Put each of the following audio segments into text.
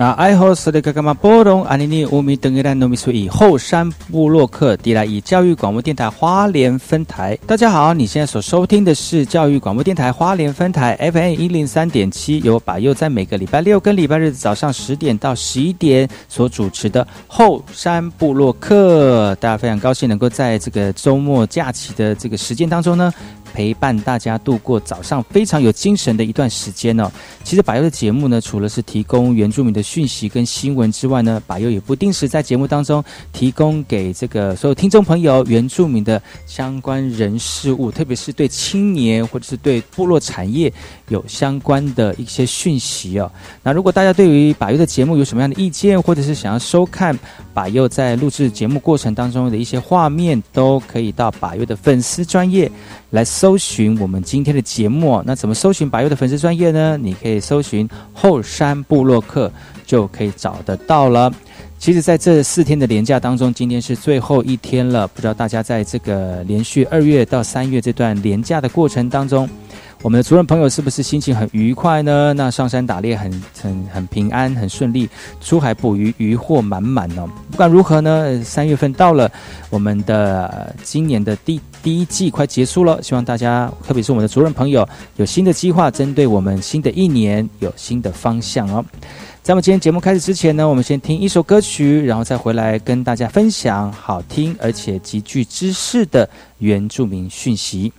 那爱好斯里格格玛波隆阿尼尼乌米登伊兰诺米苏以后山部落克迪来以教育广播电台花莲分台，大家好，你现在所收听的是教育广播电台花莲分台 FM 一零三点七，由把佑在每个礼拜六跟礼拜日早上十点到十一点所主持的后山部落克，大家非常高兴能够在这个周末假期的这个时间当中呢。陪伴大家度过早上非常有精神的一段时间哦。其实百优的节目呢，除了是提供原住民的讯息跟新闻之外呢，百优也不定时在节目当中提供给这个所有听众朋友原住民的相关人事物，特别是对青年或者是对部落产业有相关的一些讯息哦。那如果大家对于百优的节目有什么样的意见，或者是想要收看百优在录制节目过程当中的一些画面，都可以到百优的粉丝专业。来搜寻我们今天的节目，那怎么搜寻白优的粉丝专业呢？你可以搜寻后山部落客就可以找得到了。其实，在这四天的连假当中，今天是最后一天了。不知道大家在这个连续二月到三月这段连假的过程当中。我们的族人朋友是不是心情很愉快呢？那上山打猎很很很平安，很顺利，出海捕鱼渔获满满哦。不管如何呢，三月份到了，我们的今年的第第一季快结束了。希望大家，特别是我们的族人朋友，有新的计划，针对我们新的一年有新的方向哦。在我们今天节目开始之前呢，我们先听一首歌曲，然后再回来跟大家分享好听而且极具知识的原住民讯息。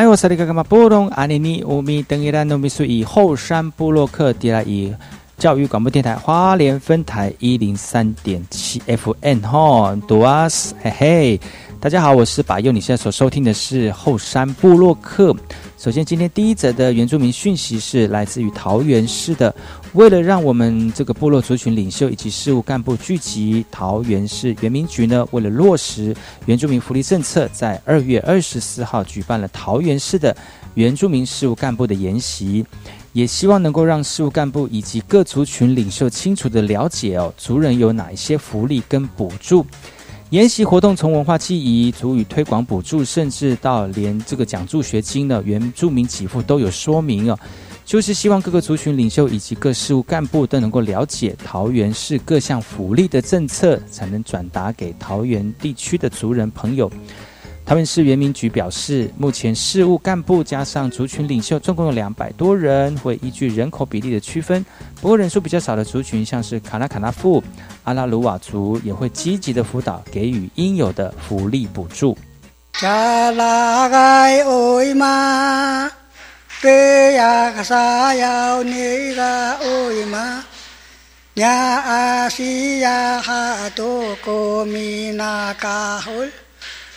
然后萨利卡卡马波隆阿尼尼乌米登伊兰努米苏以后山布洛克迪拉伊教育广播电台花莲分台一零三点七 FN 哈，杜阿斯嘿嘿，大家好，我是把佑，你现在所收听的是后山布洛克。首先，今天第一则的原住民讯息是来自于桃园市的。为了让我们这个部落族群领袖以及事务干部聚集，桃园市原民局呢，为了落实原住民福利政策，在二月二十四号举办了桃园市的原住民事务干部的研习，也希望能够让事务干部以及各族群领袖清楚的了解哦，族人有哪一些福利跟补助。研习活动从文化记忆、足语推广补助，甚至到连这个奖助学金的，原住民给付都有说明哦。就是希望各个族群领袖以及各事务干部都能够了解桃园市各项福利的政策，才能转达给桃园地区的族人朋友。桃园市原民局表示，目前事务干部加上族群领袖，总共有两百多人，会依据人口比例的区分。不过人数比较少的族群，像是卡拉卡纳富、阿拉鲁瓦族，也会积极的辅导，给予应有的福利补助。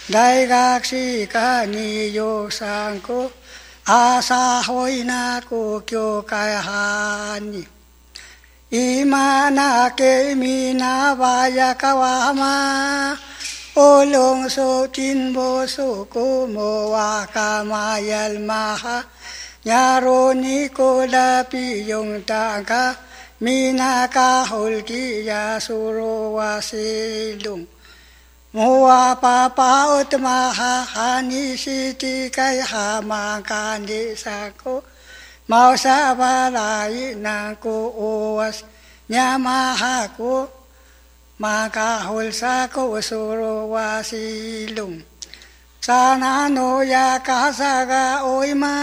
大学士科に予算庫朝ほいな故教会派に今なけみなばやかわまおろんそちんぼそこもわかまやるまはやろにこだぴよんたがみなかほるきやそろわせどん โมวาปาปาอุตมาหาหานิสิติไยหามาการดิสาโกมาสาวาลายนาโกโอวัสญามาหาโกมากาหุลสาโกสุโรวาสิลุงสานาโนยากาสากาโอยมา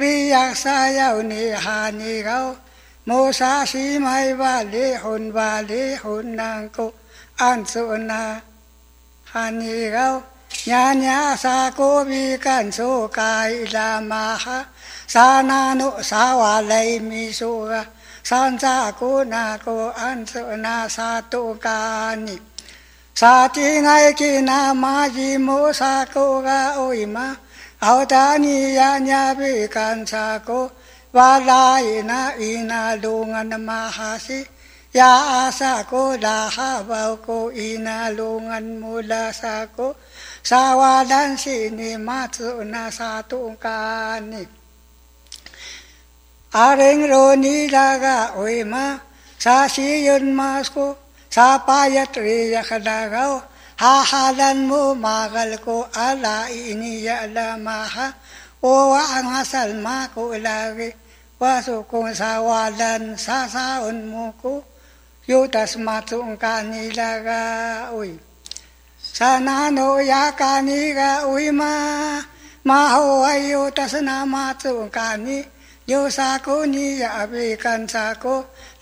ริยักษายาวนิหานิเกาโมสาสีไมวาเลหุนวาเลหุนนางโกอันสุนา อันนี้เขาญาญาสาโกวีกันสุกายลามาหะสานานุสาวาเลมีสุกะสันจาโกนาโกอันสุนาสาตุกานิสาธิไงกินามาจิโมสาโกกาโอิมาเอาตานิยาญาวิกันสาโกวาลายนาอินาดุงันมาหาสิ asa ko dahabaw ko inalungan mula sa ko sa walan sinimatsu na sa tungkani. Aring roni daga uima sa siyon mas ko sa payat riya kadagaw hahalan mo magal ko ala iniya lamaha o ang asal ma ko lagi. Waso kong sa walan sasaon mo ko ยุตสมาตุงกานิละกาอุยสานาโนยากานิกาอุยมามาโหอายุตสนามาตุงกานิโยสาโกนิยาเิกันสาโก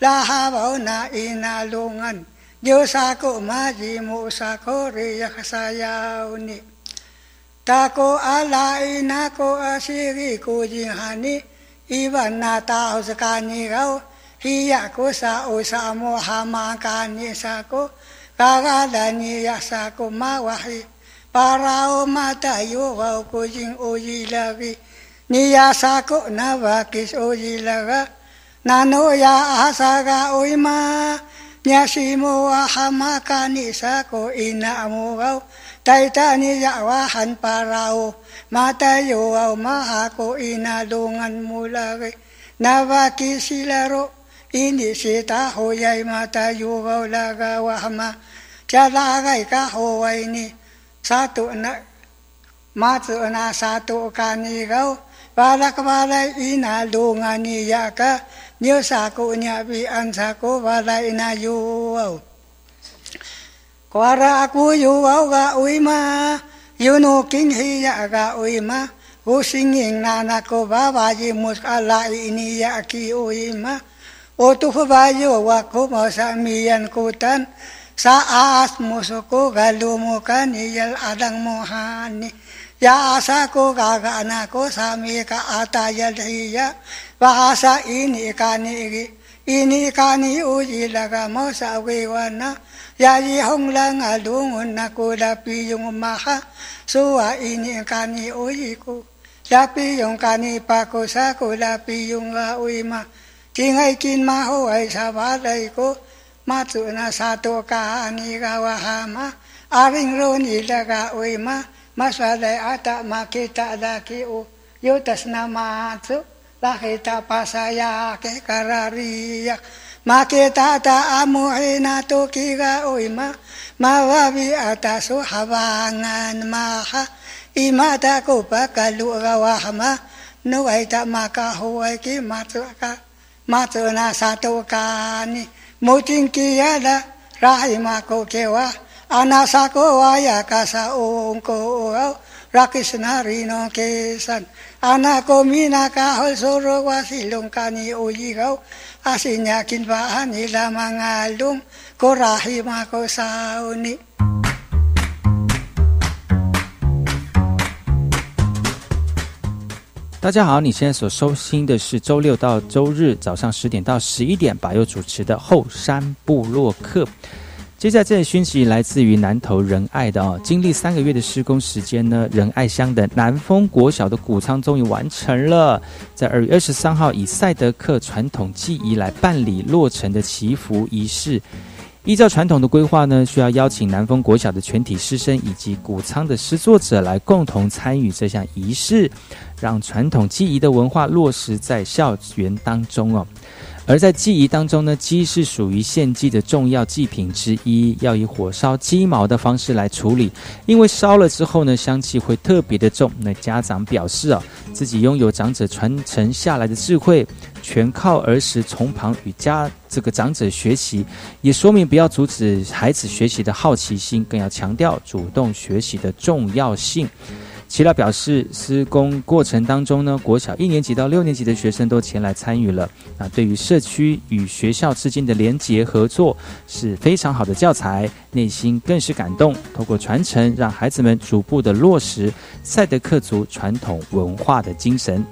ลาหาเบานาอินาลุงันโยสาโกมาจิมุสาโกเรยคสายาวนิตาโกอาลาอินาโกอาศิริโกจิหานิอีวันนาตาอุสกานิเรา hiyaku sa usamu hamakani saku kagadani yasaku mawahi. Parao matayu wau kujing uji lagi niyasaku nabakis uji laga nano ya asaga uima nyasimu hamakan hamakani saku inamu wau. Taitani yakwahan parao matayu wau mahaku inadongan mulagi nabakis silaro ini sita ho yai mata yu vau la ga wa hama cha la gai ka ho wai ni sa tu na ma tu na sa tu ka ni gau ba la ka ba la i na lu nga ni ya ka nyo sa ko nya bi an sa ko ba la i na yu vau kwa ra ku yu vau ga ui ma yu no king hi ya ga ui ma ผู้สิ่งยิงนานาโกบาบาจิมุสอาลาอินิยาคีโออิมะ Otukubayo wakumo sa miyan kutan, sa aas musuko galumukan iyal adang mohani. Yaasa ko kagaana ko sa mi ka atayal hiya, bahasa ini ikani ini ikani uji lagamo sa wiwana, yayi hong lang alungun na kulapi yung maha, suwa ini ikani uji ko. Lapi yung kani pa ko sa kulapi yung lauima. kinh hay kinh ma hô hay sa ba đây cô ma tu na sa to ca ni ga wa ha ma. A ring ro ni la ga oi ma. Ma sa dai a ta ma ki ta da ki u yo tas na ma tu. La he ta pa sa ya ke karari ya. Ma ke ta ta a mu he na tu ki ga oi ma. Ma wa bi a ta su ha ba ngan ma ha. I ma ta ko pa ka lu ga wa ha ma. Nu ai ta ma ka ho ai ki ma tu ka mato na sato ka ni moting ki ya da rai ma ko ke wa anasa ko wa ya ka sa ong ko o rakisna ri no ke san ana ko mi na ka hol so ro wa si long ka ni o yi ga asinya kin ba ni la ma nga lum ko rahi ma ko sa ni 大家好，你现在所收听的是周六到周日早上十点到十一点，把佑主持的后山部落客。接下来这里讯息来自于南投仁爱的哦，经历三个月的施工时间呢，仁爱乡的南丰国小的谷仓终于完成了，在二月二十三号以赛德克传统技艺来办理落成的祈福仪式。依照传统的规划呢，需要邀请南丰国小的全体师生以及谷仓的诗作者来共同参与这项仪式。让传统技艺的文化落实在校园当中哦。而在祭仪当中呢，鸡是属于献祭的重要祭品之一，要以火烧鸡毛的方式来处理，因为烧了之后呢，香气会特别的重。那家长表示啊，自己拥有长者传承下来的智慧，全靠儿时从旁与家这个长者学习，也说明不要阻止孩子学习的好奇心，更要强调主动学习的重要性。齐老表示，施工过程当中呢，国小一年级到六年级的学生都前来参与了。那对于社区与学校之间的连结合作是非常好的教材，内心更是感动。通过传承，让孩子们逐步的落实赛德克族传统文化的精神。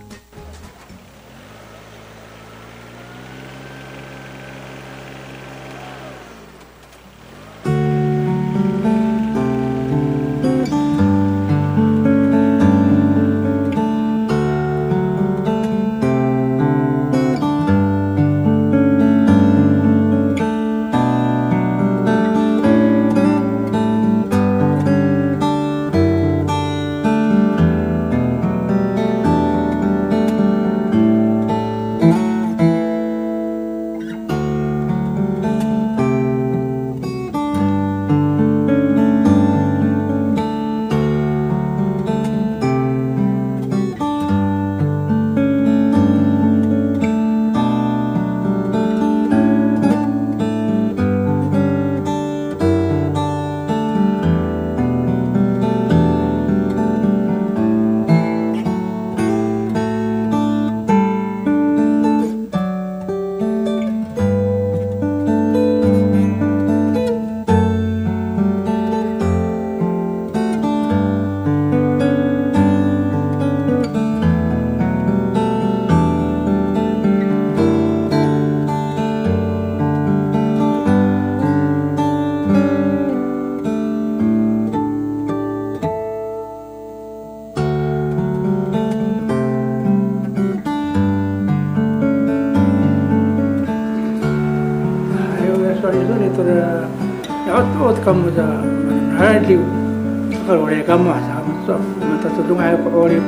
かる俺がまあさんとまたとどが俺か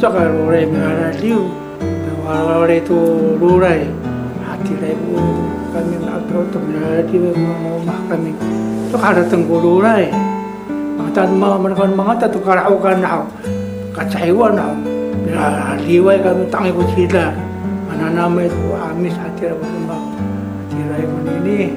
そかる俺みがらりゅう我々とローライ hati rebu kami atau temenara di kami kami itu amis hati ini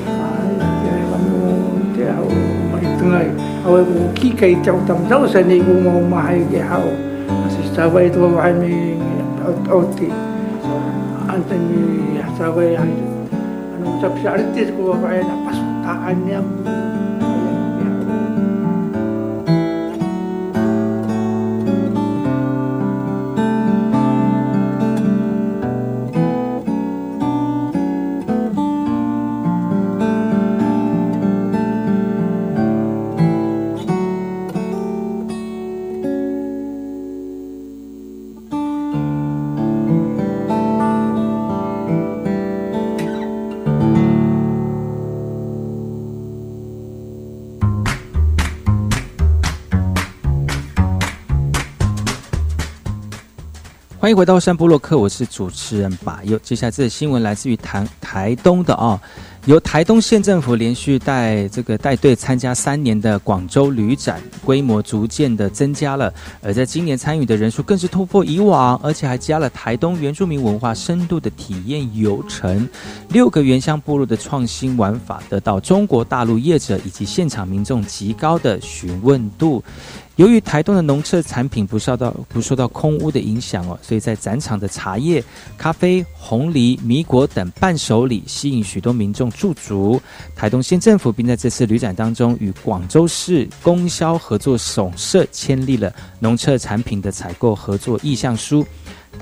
Awak buki kai tau tam tau sa ni gu mau mahai ge hau asi sabai tu wa ni out out ti ni anu tap sa arti ku wa pas ta an ni 欢迎回到山部落克，我是主持人把佑。接下来这新闻来自于台台东的哦，由台东县政府连续带这个带队参加三年的广州旅展，规模逐渐的增加了，而在今年参与的人数更是突破以往，而且还加了台东原住民文化深度的体验游程，六个原乡部落的创新玩法得到中国大陆业者以及现场民众极高的询问度。由于台东的农特产品不受到不受到空屋的影响哦，所以在展场的茶叶、咖啡、红梨、米果等伴手礼吸引许多民众驻足。台东县政府并在这次旅展当中与广州市供销合作总社签立了农特产品的采购合作意向书。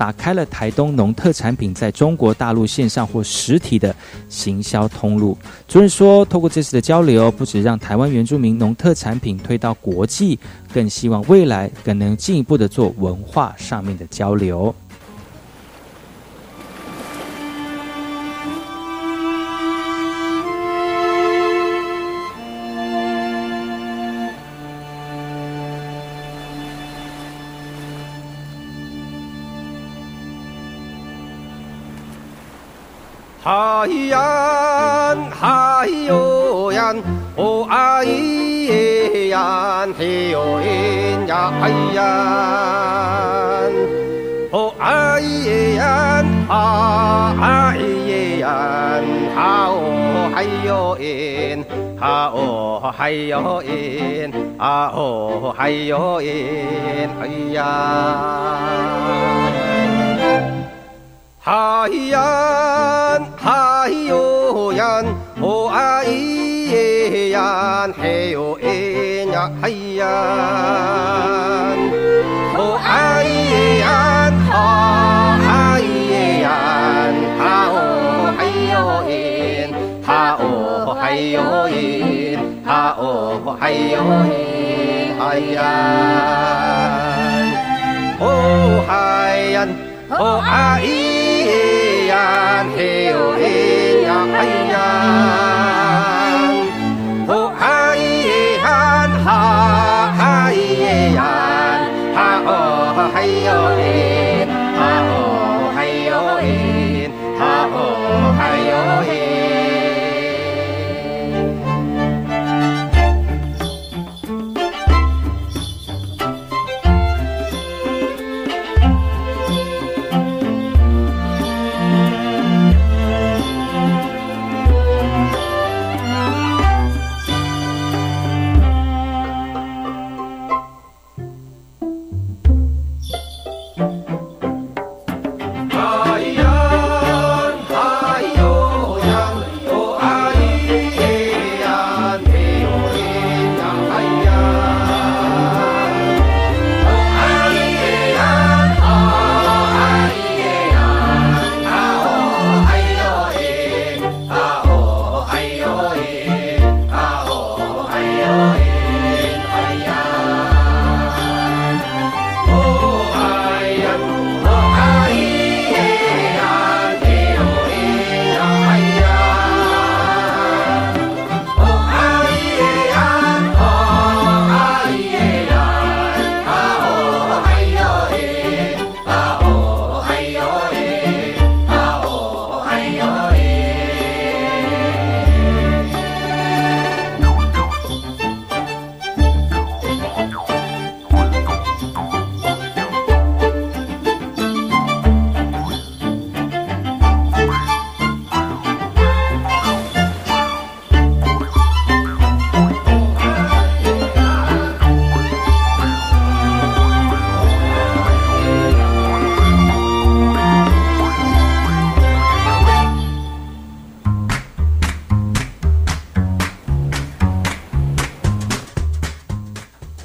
打开了台东农特产品在中国大陆线上或实体的行销通路。主任说，透过这次的交流，不止让台湾原住民农特产品推到国际，更希望未来更能进一步的做文化上面的交流。哎呀，哎哟呀，哦哎耶呀，哎呦耶呀，哎呀，哦哎耶呀，啊哎耶呀，啊哦哎呦耶，啊哦哎呦耶，啊哦哎呦耶，哎呀，哎呀。嗨哟呀，哦哎耶呀，嘿哟哎呀嗨呀，哦哎耶呀，哦哎耶呀，啊哦嗨哟嘿，啊哦嗨哟嘿，啊哦嗨哟嘿，嗨呀，哦嗨呀，哦哎。an hiểu ý nhà ai an hộ ai an ha ai an ha ở hay ở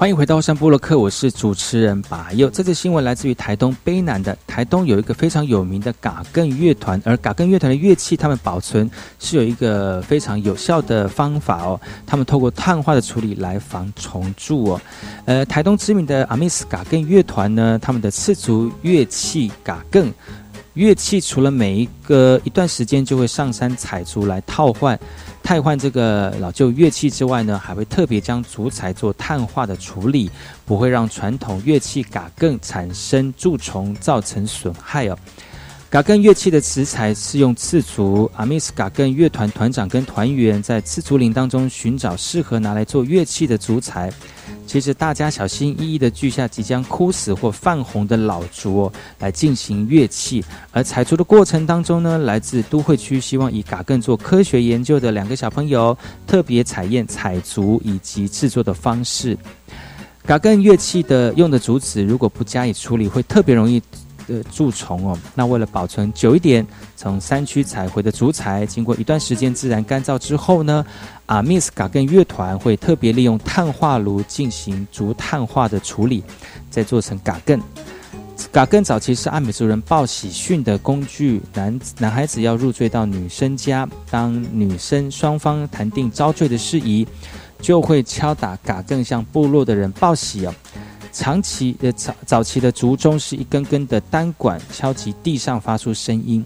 欢迎回到山部落克，我是主持人把佑。这次新闻来自于台东卑南的台东有一个非常有名的嘎更乐团，而嘎更乐团的乐器，他们保存是有一个非常有效的方法哦。他们透过碳化的处理来防虫蛀哦。呃，台东知名的阿密斯嘎更乐团呢，他们的赤足乐器嘎更乐器，除了每一个一段时间就会上山采竹来套换。替换这个老旧乐器之外呢，还会特别将竹材做碳化的处理，不会让传统乐器嘎更产生蛀虫，造成损害哦。嘎更乐器的食材是用刺竹，阿密斯嘎更乐团团长跟团员在刺竹林当中寻找适合拿来做乐器的竹材。其实大家小心翼翼的锯下即将枯死或泛红的老竹，来进行乐器。而采竹的过程当中呢，来自都会区希望以嘎更做科学研究的两个小朋友，特别采验采竹以及制作的方式。嘎更乐器的用的竹子如果不加以处理，会特别容易。的蛀虫哦，那为了保存久一点，从山区采回的竹材，经过一段时间自然干燥之后呢，阿密斯嘎根乐团会特别利用碳化炉进行竹碳化的处理，再做成嘎更。嘎更早期是阿美族人报喜讯的工具，男男孩子要入赘到女生家，当女生双方谈定招赘的事宜，就会敲打嘎更向部落的人报喜哦。长期的早早期的竹钟是一根根的单管敲击地上发出声音，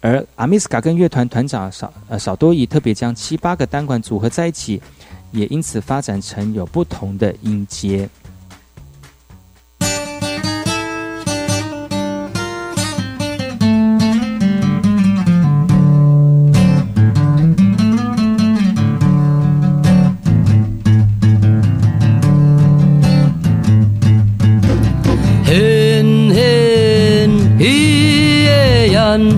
而阿米斯卡跟乐团团长少呃少多伊特别将七八个单管组合在一起，也因此发展成有不同的音阶。done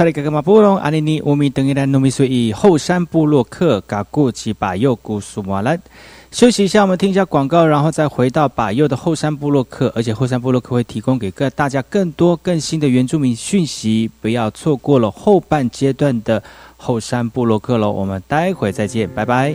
萨利格格马布隆阿尼尼乌米等于来努米苏以后山部落克嘎古吉巴右古苏马兰。休息一下，我们听一下广告，然后再回到把右的后山部落克，而且后山部落克会提供给各大家更多更新的原住民讯息，不要错过了后半阶段的后山部落克喽。我们待会再见，拜拜。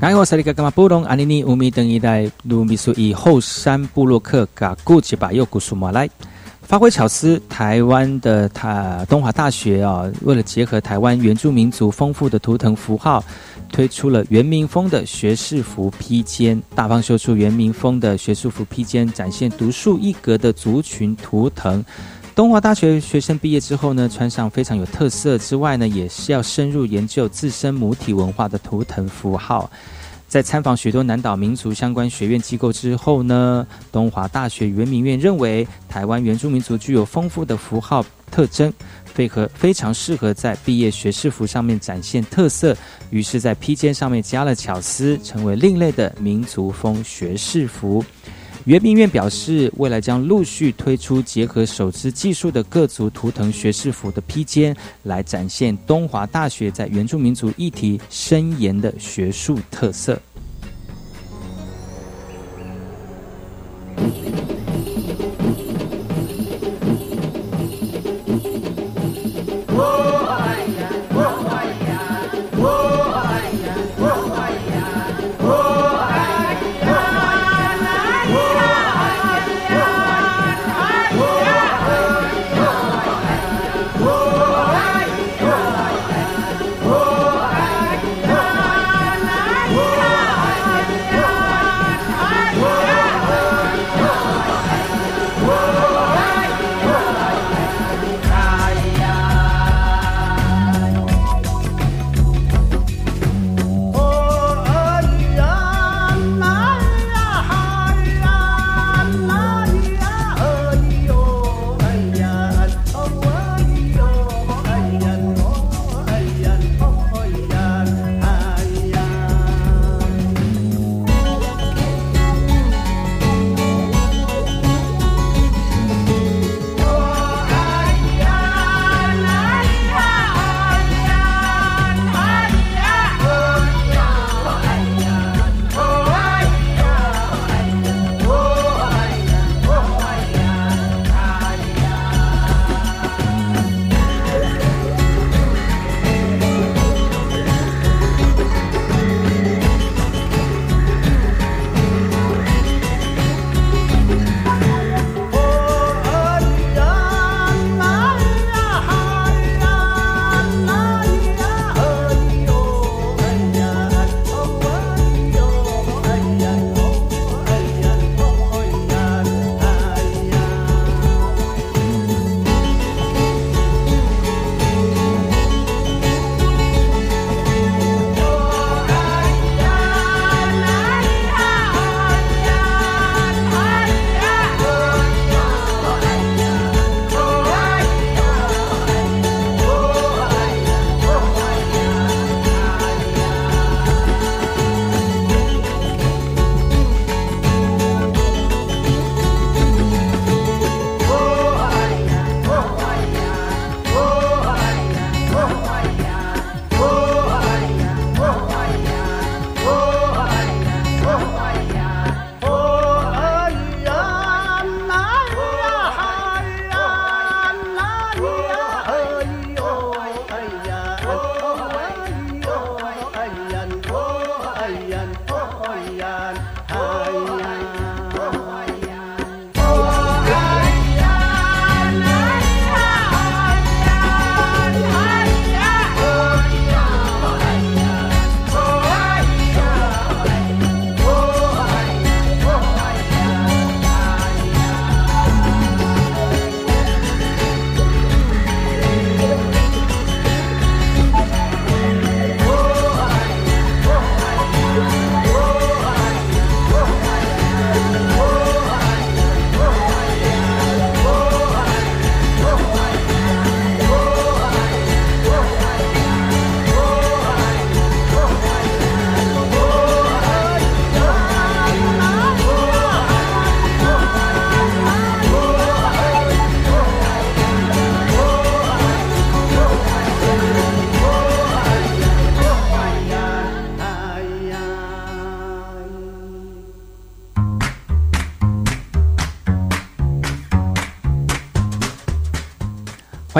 然后，萨利格干嘛布隆阿尼尼乌米等一代卢米苏以后山布洛克嘎古吉巴右古苏马来。发挥巧思，台湾的他东华大学啊，为了结合台湾原住民族丰富的图腾符号，推出了原民风的学士服披肩，大方秀出原民风的学士服披肩，展现独树一格的族群图腾。东华大学学生毕业之后呢，穿上非常有特色之外呢，也是要深入研究自身母体文化的图腾符号。在参访许多南岛民族相关学院机构之后呢，东华大学原民院认为，台湾原住民族具有丰富的符号特征，非合非常适合在毕业学士服上面展现特色，于是，在披肩上面加了巧思，成为另类的民族风学士服。圆明园表示，未来将陆续推出结合手持技术的各族图腾学士服的披肩，来展现东华大学在原住民族议题深研的学术特色。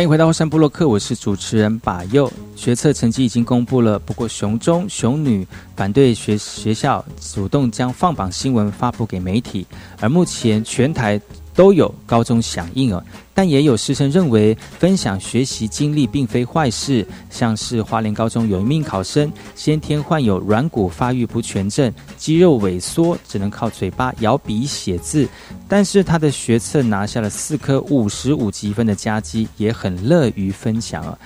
欢迎回到后山部落克，我是主持人把佑。学测成绩已经公布了，不过熊中、熊女反对学学校主动将放榜新闻发布给媒体，而目前全台都有高中响应哦。但也有师生认为，分享学习经历并非坏事。像是花莲高中有一名考生，先天患有软骨发育不全症，肌肉萎缩，只能靠嘴巴摇笔写字。但是他的学测拿下了四科五十五积分的佳绩，也很乐于分享啊。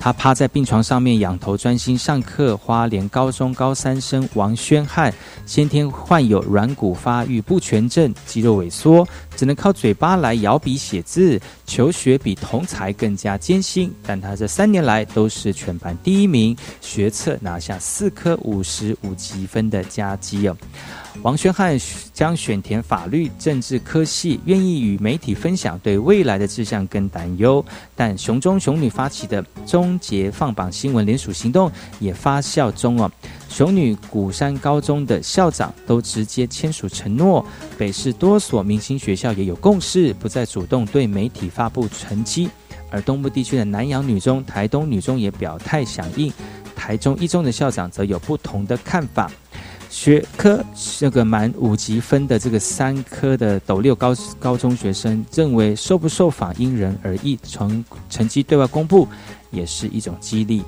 他趴在病床上面仰头专心上课。花莲高中高三生王宣汉，先天患有软骨发育不全症，肌肉萎缩，只能靠嘴巴来摇笔写字。求学比同才更加艰辛，但他这三年来都是全班第一名，学测拿下四科五十五积分的佳绩哦。王宣汉将选填法律、政治科系，愿意与媒体分享对未来的志向跟担忧。但雄中雄女发起的终结放榜新闻联署行动也发酵中哦。雄女鼓山高中的校长都直接签署承诺，北市多所明星学校也有共识，不再主动对媒体发布成绩。而东部地区的南洋女中、台东女中也表态响应，台中一中的校长则有不同的看法。学科这个满五级分的这个三科的斗六高高中学生认为受不受访因人而异，成成绩对外公布也是一种激励。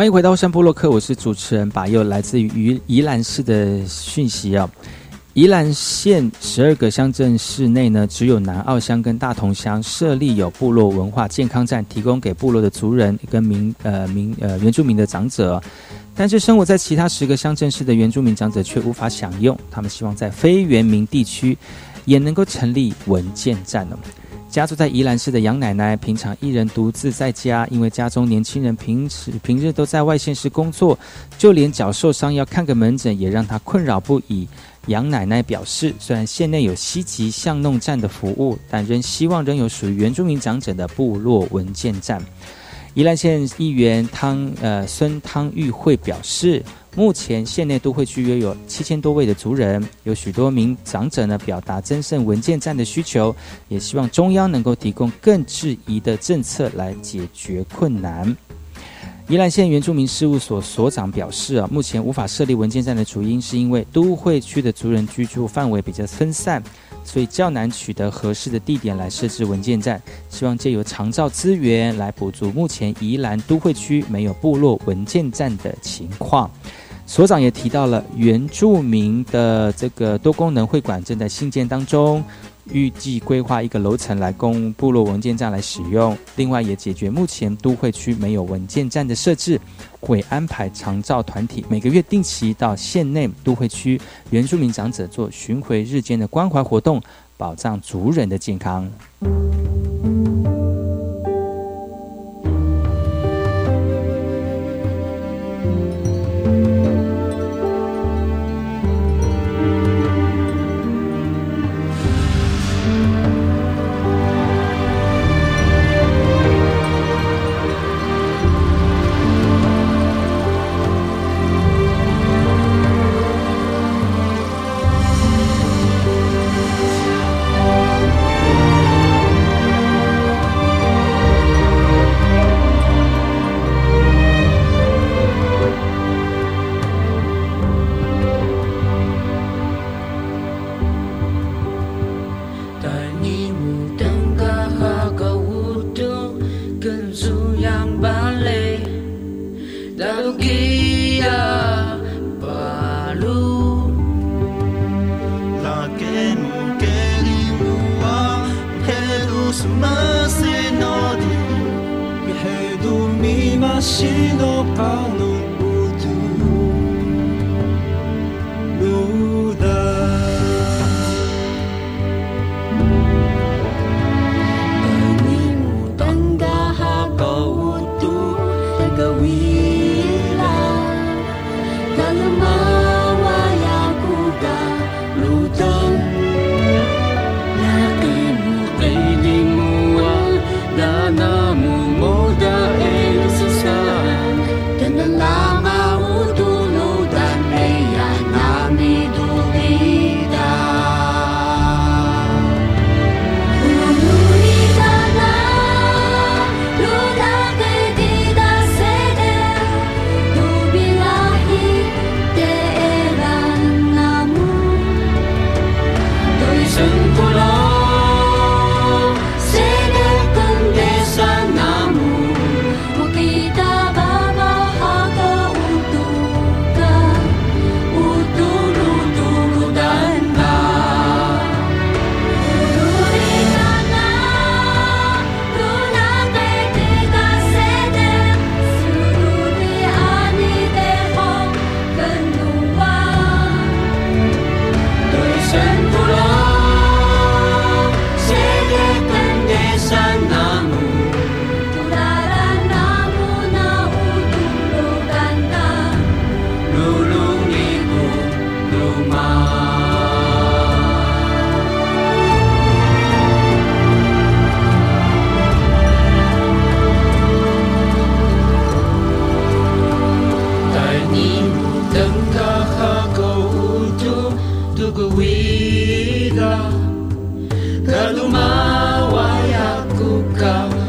欢迎回到山部落克，我是主持人把又，来自于宜宜兰市的讯息啊。宜兰县十二个乡镇市内呢，只有南澳乡跟大同乡设立有部落文化健康站，提供给部落的族人跟民呃民呃原住民的长者。但是生活在其他十个乡镇市的原住民长者却无法享用，他们希望在非原民地区也能够成立文件站哦。家住在宜兰市的杨奶奶，平常一人独自在家，因为家中年轻人平时平日都在外县市工作，就连脚受伤要看个门诊也让她困扰不已。杨奶奶表示，虽然县内有西吉巷弄站的服务，但仍希望仍有属于原住民长者的部落文件站。宜兰县议员汤呃孙汤玉慧表示，目前县内都会区约有七千多位的族人，有许多名长者呢表达增设文件站的需求，也希望中央能够提供更质疑的政策来解决困难。宜兰县原住民事务所所长表示啊，目前无法设立文件站的主因是因为都会区的族人居住范围比较分散，所以较难取得合适的地点来设置文件站。希望借由长照资源来补足目前宜兰都会区没有部落文件站的情况。所长也提到了原住民的这个多功能会馆正在兴建当中，预计规划一个楼层来供部落文件站来使用。另外，也解决目前都会区没有文件站的设置，会安排长照团体每个月定期到县内都会区原住民长者做巡回日间的关怀活动，保障族人的健康。れど見ましのあの guida Kadumaway ako kang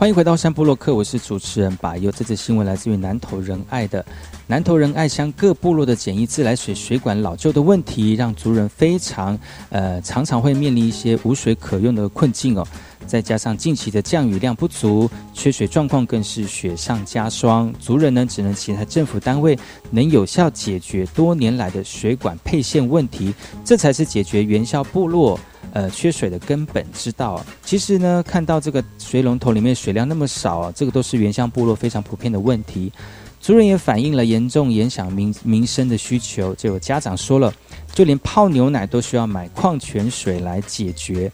欢迎回到山布洛克，我是主持人把佑。这次新闻来自于南投仁爱的南投仁爱乡各部落的简易自来水水管老旧的问题，让族人非常呃常常会面临一些无水可用的困境哦。再加上近期的降雨量不足，缺水状况更是雪上加霜。族人呢只能期待政府单位能有效解决多年来的水管配线问题，这才是解决元宵部落。呃，缺水的根本之道。其实呢，看到这个水龙头里面水量那么少，这个都是原乡部落非常普遍的问题。族人也反映了严重影响民民生的需求。就有家长说了，就连泡牛奶都需要买矿泉水来解决。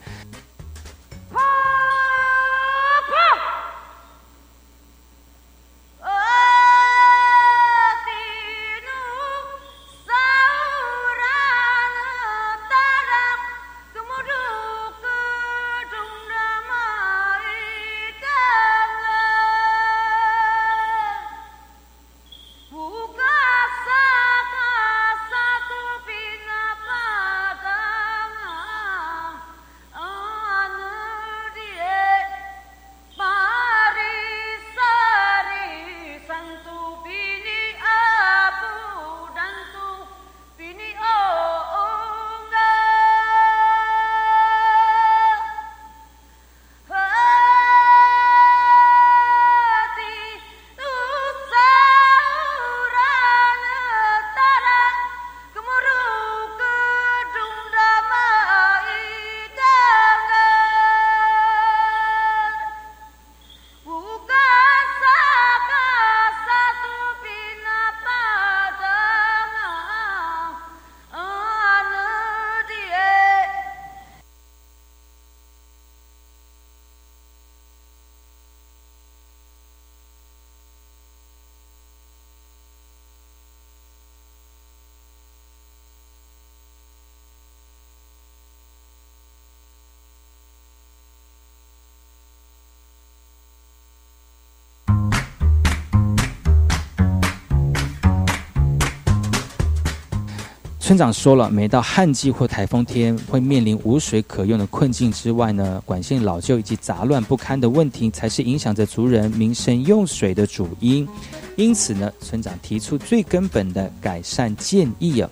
村长说了，每到旱季或台风天，会面临无水可用的困境之外呢，管线老旧以及杂乱不堪的问题，才是影响着族人民生用水的主因。因此呢，村长提出最根本的改善建议啊。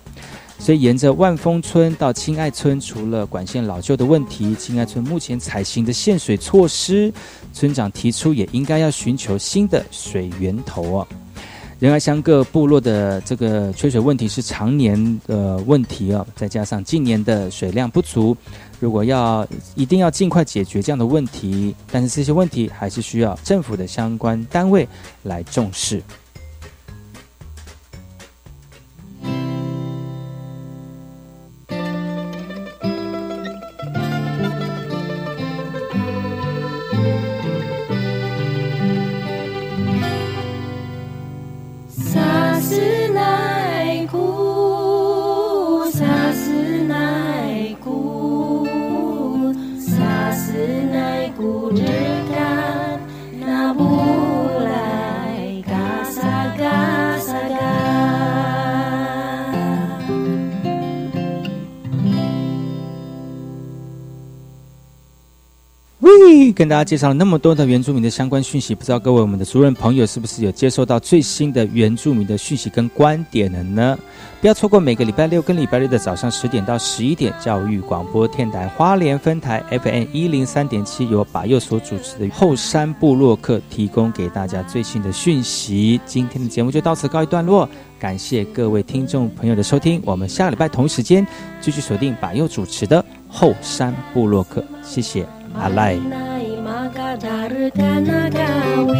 所以，沿着万丰村到亲爱村，除了管线老旧的问题，亲爱村目前采行的限水措施，村长提出也应该要寻求新的水源头啊。仁爱乡各部落的这个缺水问题是常年的问题啊，再加上近年的水量不足，如果要一定要尽快解决这样的问题，但是这些问题还是需要政府的相关单位来重视。跟大家介绍了那么多的原住民的相关讯息，不知道各位我们的族人朋友是不是有接收到最新的原住民的讯息跟观点了呢？不要错过每个礼拜六跟礼拜日的早上十点到十一点，教育广播电台花莲分台 FM 一零三点七，由把佑所主持的后山部落客提供给大家最新的讯息。今天的节目就到此告一段落，感谢各位听众朋友的收听，我们下礼拜同一时间继续锁定把佑主持的后山部落客，谢谢阿赖。Kanaga daru.